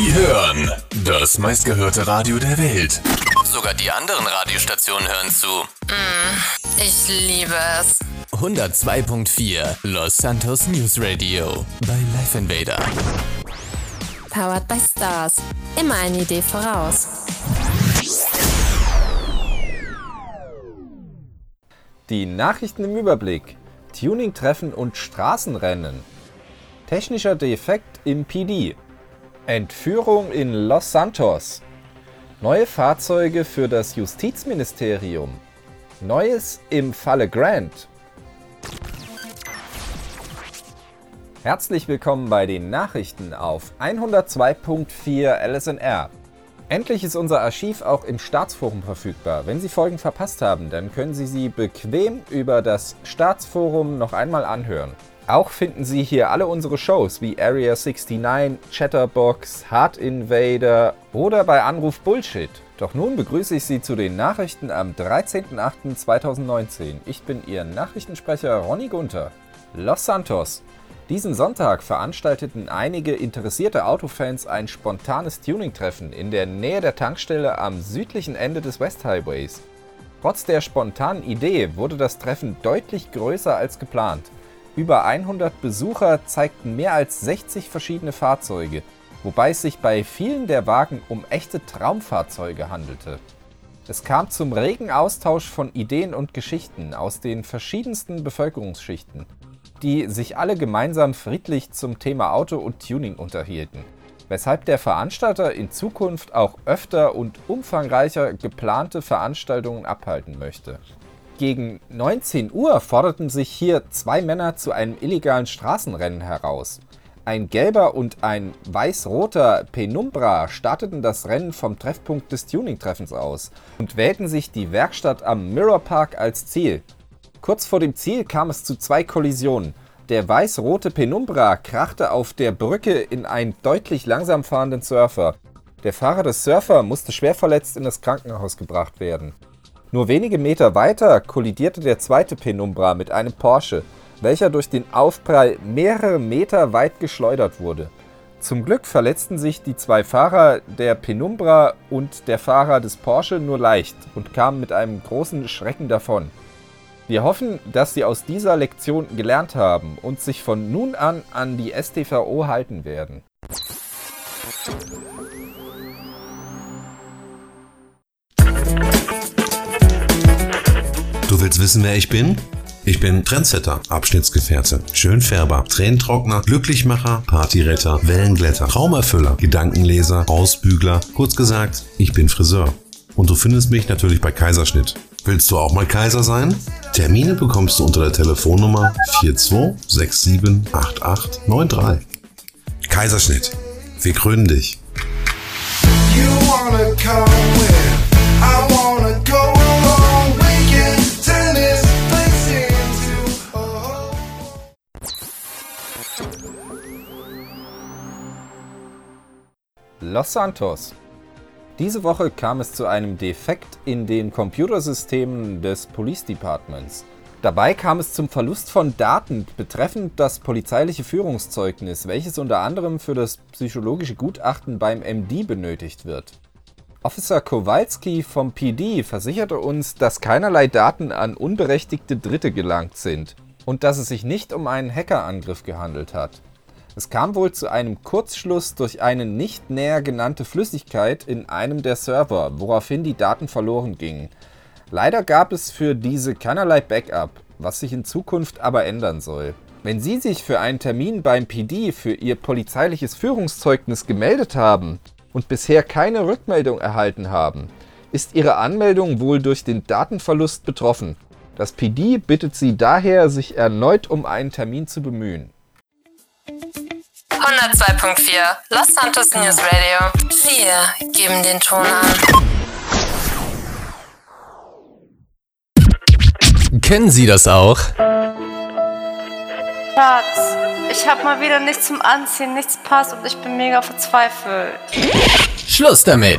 Sie hören das meistgehörte Radio der Welt. Sogar die anderen Radiostationen hören zu. Ich liebe es. 102.4 Los Santos News Radio bei Life Invader. Powered by Stars. Immer eine Idee voraus. Die Nachrichten im Überblick. Tuning-Treffen und Straßenrennen. Technischer Defekt im PD. Entführung in Los Santos. Neue Fahrzeuge für das Justizministerium. Neues im Falle Grant. Herzlich willkommen bei den Nachrichten auf 102.4 LSNR. Endlich ist unser Archiv auch im Staatsforum verfügbar. Wenn Sie Folgen verpasst haben, dann können Sie sie bequem über das Staatsforum noch einmal anhören. Auch finden Sie hier alle unsere Shows wie Area 69, Chatterbox, Hard Invader oder bei Anruf Bullshit. Doch nun begrüße ich Sie zu den Nachrichten am 13.08.2019. Ich bin Ihr Nachrichtensprecher Ronny Gunther. Los Santos. Diesen Sonntag veranstalteten einige interessierte Autofans ein spontanes Tuning-Treffen in der Nähe der Tankstelle am südlichen Ende des West Highways. Trotz der spontanen Idee wurde das Treffen deutlich größer als geplant. Über 100 Besucher zeigten mehr als 60 verschiedene Fahrzeuge, wobei es sich bei vielen der Wagen um echte Traumfahrzeuge handelte. Es kam zum regen Austausch von Ideen und Geschichten aus den verschiedensten Bevölkerungsschichten, die sich alle gemeinsam friedlich zum Thema Auto und Tuning unterhielten, weshalb der Veranstalter in Zukunft auch öfter und umfangreicher geplante Veranstaltungen abhalten möchte. Gegen 19 Uhr forderten sich hier zwei Männer zu einem illegalen Straßenrennen heraus. Ein gelber und ein weiß-roter Penumbra starteten das Rennen vom Treffpunkt des Tuning-Treffens aus und wählten sich die Werkstatt am Mirror Park als Ziel. Kurz vor dem Ziel kam es zu zwei Kollisionen. Der weiß-rote Penumbra krachte auf der Brücke in einen deutlich langsam fahrenden Surfer. Der Fahrer des Surfer musste schwer verletzt in das Krankenhaus gebracht werden. Nur wenige Meter weiter kollidierte der zweite Penumbra mit einem Porsche, welcher durch den Aufprall mehrere Meter weit geschleudert wurde. Zum Glück verletzten sich die zwei Fahrer der Penumbra und der Fahrer des Porsche nur leicht und kamen mit einem großen Schrecken davon. Wir hoffen, dass Sie aus dieser Lektion gelernt haben und sich von nun an an die STVO halten werden. Du willst wissen, wer ich bin? Ich bin Trendsetter, Abschnittsgefährte, Schönfärber, Tränentrockner, Glücklichmacher, Partyretter, Wellenglätter, Traumerfüller, Gedankenleser, Ausbügler. Kurz gesagt, ich bin Friseur. Und du findest mich natürlich bei Kaiserschnitt. Willst du auch mal Kaiser sein? Termine bekommst du unter der Telefonnummer 42678893. Kaiserschnitt. Wir krönen dich. You wanna come where I wanna go Los Santos. Diese Woche kam es zu einem Defekt in den Computersystemen des Police Departments. Dabei kam es zum Verlust von Daten betreffend das polizeiliche Führungszeugnis, welches unter anderem für das psychologische Gutachten beim MD benötigt wird. Officer Kowalski vom PD versicherte uns, dass keinerlei Daten an unberechtigte Dritte gelangt sind und dass es sich nicht um einen Hackerangriff gehandelt hat. Es kam wohl zu einem Kurzschluss durch eine nicht näher genannte Flüssigkeit in einem der Server, woraufhin die Daten verloren gingen. Leider gab es für diese keinerlei Backup, was sich in Zukunft aber ändern soll. Wenn Sie sich für einen Termin beim PD für Ihr polizeiliches Führungszeugnis gemeldet haben und bisher keine Rückmeldung erhalten haben, ist Ihre Anmeldung wohl durch den Datenverlust betroffen. Das PD bittet Sie daher, sich erneut um einen Termin zu bemühen. 102.4 Los Santos News Radio. Wir geben den Ton an. Kennen Sie das auch? Schatz, ich hab mal wieder nichts zum Anziehen, nichts passt und ich bin mega verzweifelt. Schluss damit!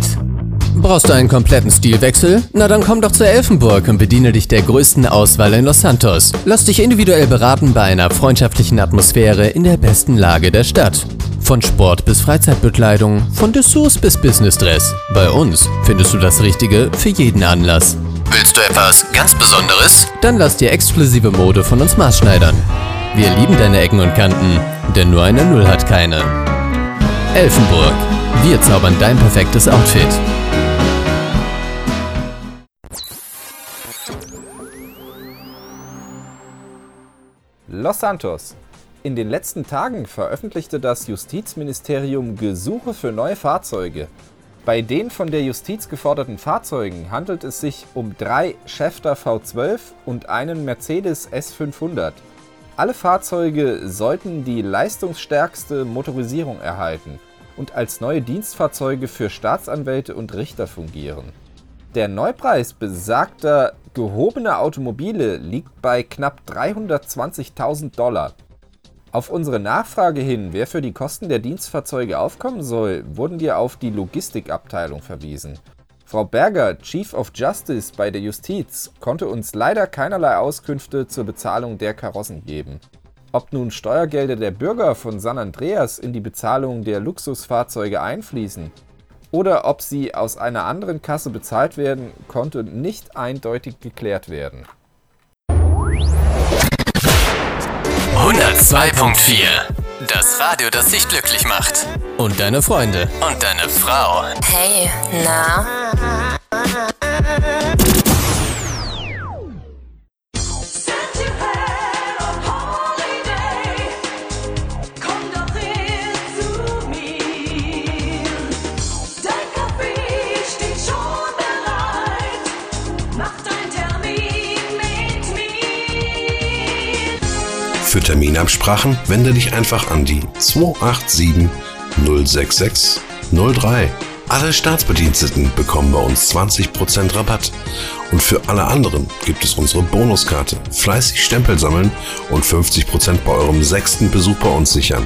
Brauchst du einen kompletten Stilwechsel? Na dann komm doch zur Elfenburg und bediene dich der größten Auswahl in Los Santos. Lass dich individuell beraten bei einer freundschaftlichen Atmosphäre in der besten Lage der Stadt. Von Sport bis Freizeitbekleidung, von Dessous bis Businessdress. Bei uns findest du das Richtige für jeden Anlass. Willst du etwas ganz Besonderes? Dann lass dir exklusive Mode von uns maßschneidern. Wir lieben deine Ecken und Kanten, denn nur eine Null hat keine. Elfenburg. Wir zaubern dein perfektes Outfit. Los Santos. In den letzten Tagen veröffentlichte das Justizministerium Gesuche für neue Fahrzeuge. Bei den von der Justiz geforderten Fahrzeugen handelt es sich um drei Schäfter V12 und einen Mercedes S500. Alle Fahrzeuge sollten die leistungsstärkste Motorisierung erhalten und als neue Dienstfahrzeuge für Staatsanwälte und Richter fungieren. Der Neupreis besagter gehobener Automobile liegt bei knapp 320.000 Dollar. Auf unsere Nachfrage hin, wer für die Kosten der Dienstfahrzeuge aufkommen soll, wurden wir auf die Logistikabteilung verwiesen. Frau Berger, Chief of Justice bei der Justiz, konnte uns leider keinerlei Auskünfte zur Bezahlung der Karossen geben. Ob nun Steuergelder der Bürger von San Andreas in die Bezahlung der Luxusfahrzeuge einfließen oder ob sie aus einer anderen Kasse bezahlt werden, konnte nicht eindeutig geklärt werden. 102.4 Das Radio, das dich glücklich macht. Und deine Freunde. Und deine Frau. Hey, na? Für Terminabsprachen wende dich einfach an die 287 066 03. Alle Staatsbediensteten bekommen bei uns 20% Rabatt. Und für alle anderen gibt es unsere Bonuskarte. Fleißig Stempel sammeln und 50% bei eurem sechsten Besuch bei uns sichern.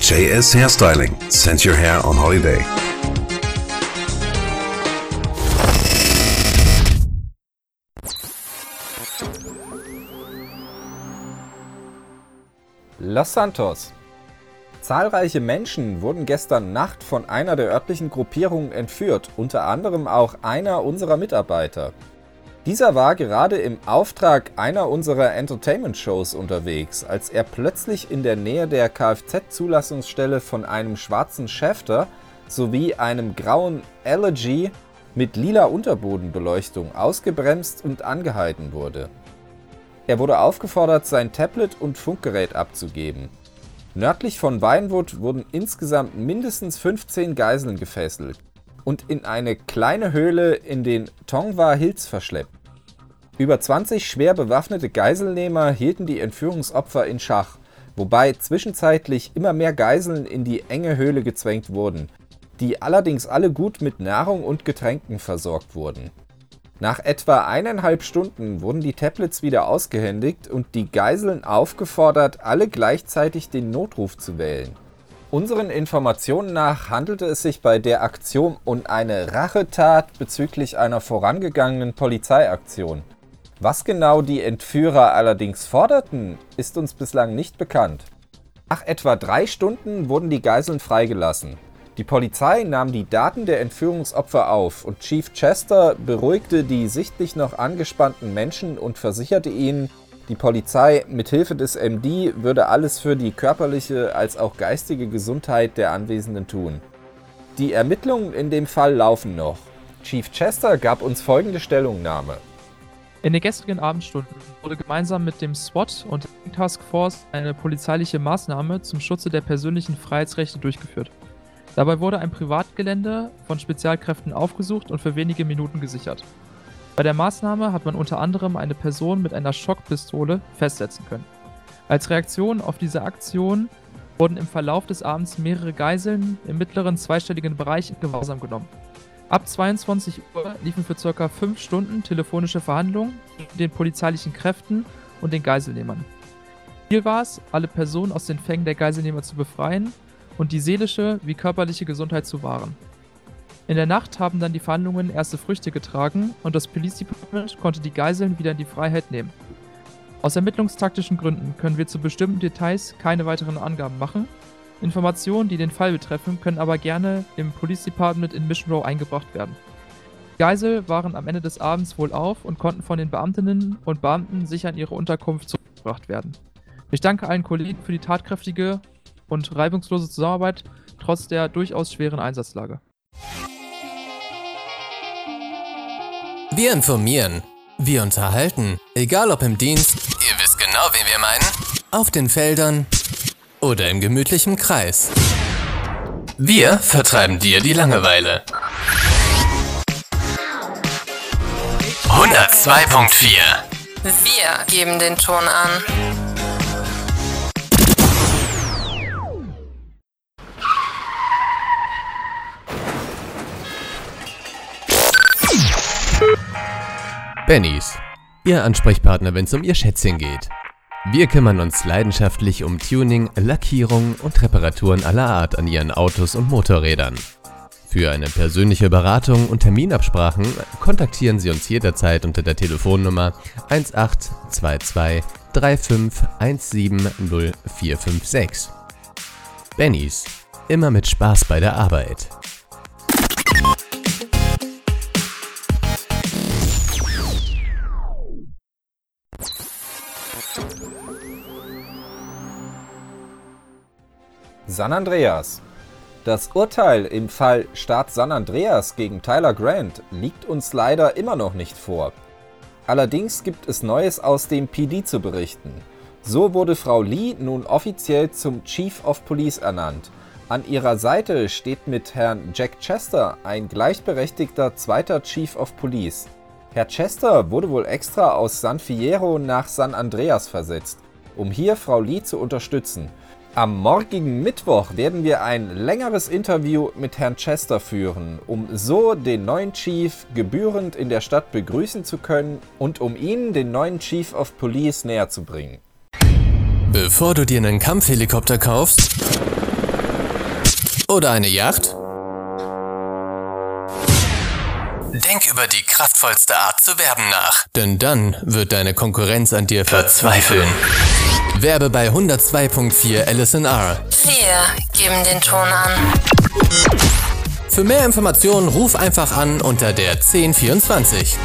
JS Hairstyling. Send your hair on holiday. Los Santos. Zahlreiche Menschen wurden gestern Nacht von einer der örtlichen Gruppierungen entführt, unter anderem auch einer unserer Mitarbeiter. Dieser war gerade im Auftrag einer unserer Entertainment-Shows unterwegs, als er plötzlich in der Nähe der Kfz-Zulassungsstelle von einem schwarzen Schäfter sowie einem grauen Elegy mit lila Unterbodenbeleuchtung ausgebremst und angehalten wurde. Er wurde aufgefordert, sein Tablet und Funkgerät abzugeben. Nördlich von Vinewood wurden insgesamt mindestens 15 Geiseln gefesselt und in eine kleine Höhle in den Tongva Hills verschleppt. Über 20 schwer bewaffnete Geiselnehmer hielten die Entführungsopfer in Schach, wobei zwischenzeitlich immer mehr Geiseln in die enge Höhle gezwängt wurden, die allerdings alle gut mit Nahrung und Getränken versorgt wurden. Nach etwa eineinhalb Stunden wurden die Tablets wieder ausgehändigt und die Geiseln aufgefordert, alle gleichzeitig den Notruf zu wählen. Unseren Informationen nach handelte es sich bei der Aktion um eine Rachetat bezüglich einer vorangegangenen Polizeiaktion. Was genau die Entführer allerdings forderten, ist uns bislang nicht bekannt. Nach etwa drei Stunden wurden die Geiseln freigelassen. Die Polizei nahm die Daten der Entführungsopfer auf und Chief Chester beruhigte die sichtlich noch angespannten Menschen und versicherte ihnen, die Polizei mit Hilfe des MD würde alles für die körperliche als auch geistige Gesundheit der Anwesenden tun. Die Ermittlungen in dem Fall laufen noch. Chief Chester gab uns folgende Stellungnahme. In den gestrigen Abendstunden wurde gemeinsam mit dem SWAT und der Task Force eine polizeiliche Maßnahme zum Schutze der persönlichen Freiheitsrechte durchgeführt. Dabei wurde ein Privatgelände von Spezialkräften aufgesucht und für wenige Minuten gesichert. Bei der Maßnahme hat man unter anderem eine Person mit einer Schockpistole festsetzen können. Als Reaktion auf diese Aktion wurden im Verlauf des Abends mehrere Geiseln im mittleren zweistelligen Bereich in Gewahrsam genommen. Ab 22 Uhr liefen für ca. 5 Stunden telefonische Verhandlungen mit den polizeilichen Kräften und den Geiselnehmern. Ziel war es, alle Personen aus den Fängen der Geiselnehmer zu befreien und die seelische wie körperliche Gesundheit zu wahren. In der Nacht haben dann die Verhandlungen erste Früchte getragen und das Police Department konnte die Geiseln wieder in die Freiheit nehmen. Aus ermittlungstaktischen Gründen können wir zu bestimmten Details keine weiteren Angaben machen. Informationen, die den Fall betreffen, können aber gerne im Police Department in Mission Row eingebracht werden. Die Geisel waren am Ende des Abends wohl auf und konnten von den Beamtinnen und Beamten sicher in ihre Unterkunft zurückgebracht werden. Ich danke allen Kollegen für die tatkräftige und reibungslose Zusammenarbeit trotz der durchaus schweren Einsatzlage. Wir informieren. Wir unterhalten. Egal ob im Dienst, ihr wisst genau, wen wir meinen, auf den Feldern oder im gemütlichen Kreis. Wir vertreiben dir die Langeweile. 102.4 Wir geben den Ton an. Bennys. Ihr Ansprechpartner, wenn es um ihr Schätzchen geht. Wir kümmern uns leidenschaftlich um Tuning, Lackierung und Reparaturen aller Art an ihren Autos und Motorrädern. Für eine persönliche Beratung und Terminabsprachen kontaktieren Sie uns jederzeit unter der Telefonnummer 1822 35170456. Bennys. Immer mit Spaß bei der Arbeit. San Andreas. Das Urteil im Fall Staat San Andreas gegen Tyler Grant liegt uns leider immer noch nicht vor. Allerdings gibt es Neues aus dem PD zu berichten. So wurde Frau Lee nun offiziell zum Chief of Police ernannt. An ihrer Seite steht mit Herrn Jack Chester ein gleichberechtigter zweiter Chief of Police. Herr Chester wurde wohl extra aus San Fierro nach San Andreas versetzt, um hier Frau Lee zu unterstützen. Am morgigen Mittwoch werden wir ein längeres Interview mit Herrn Chester führen, um so den neuen Chief gebührend in der Stadt begrüßen zu können und um Ihnen den neuen Chief of Police näher zu bringen. Bevor du dir einen Kampfhelikopter kaufst oder eine Yacht, denk über die kraftvollste Art zu werben nach. Denn dann wird deine Konkurrenz an dir verzweifeln. Werbe bei 102.4 LSNR. Wir geben den Ton an. Für mehr Informationen ruf einfach an unter der 1024.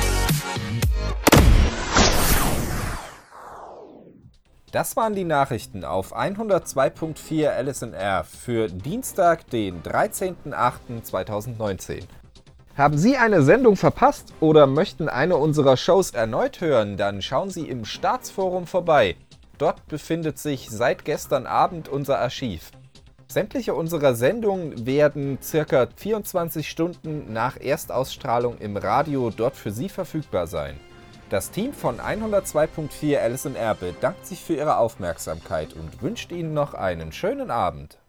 Das waren die Nachrichten auf 102.4 LSNR für Dienstag, den 13.08.2019. Haben Sie eine Sendung verpasst oder möchten eine unserer Shows erneut hören, dann schauen Sie im Staatsforum vorbei. Dort befindet sich seit gestern Abend unser Archiv. Sämtliche unserer Sendungen werden circa 24 Stunden nach Erstausstrahlung im Radio dort für Sie verfügbar sein. Das Team von 102.4 LSNR bedankt sich für Ihre Aufmerksamkeit und wünscht Ihnen noch einen schönen Abend.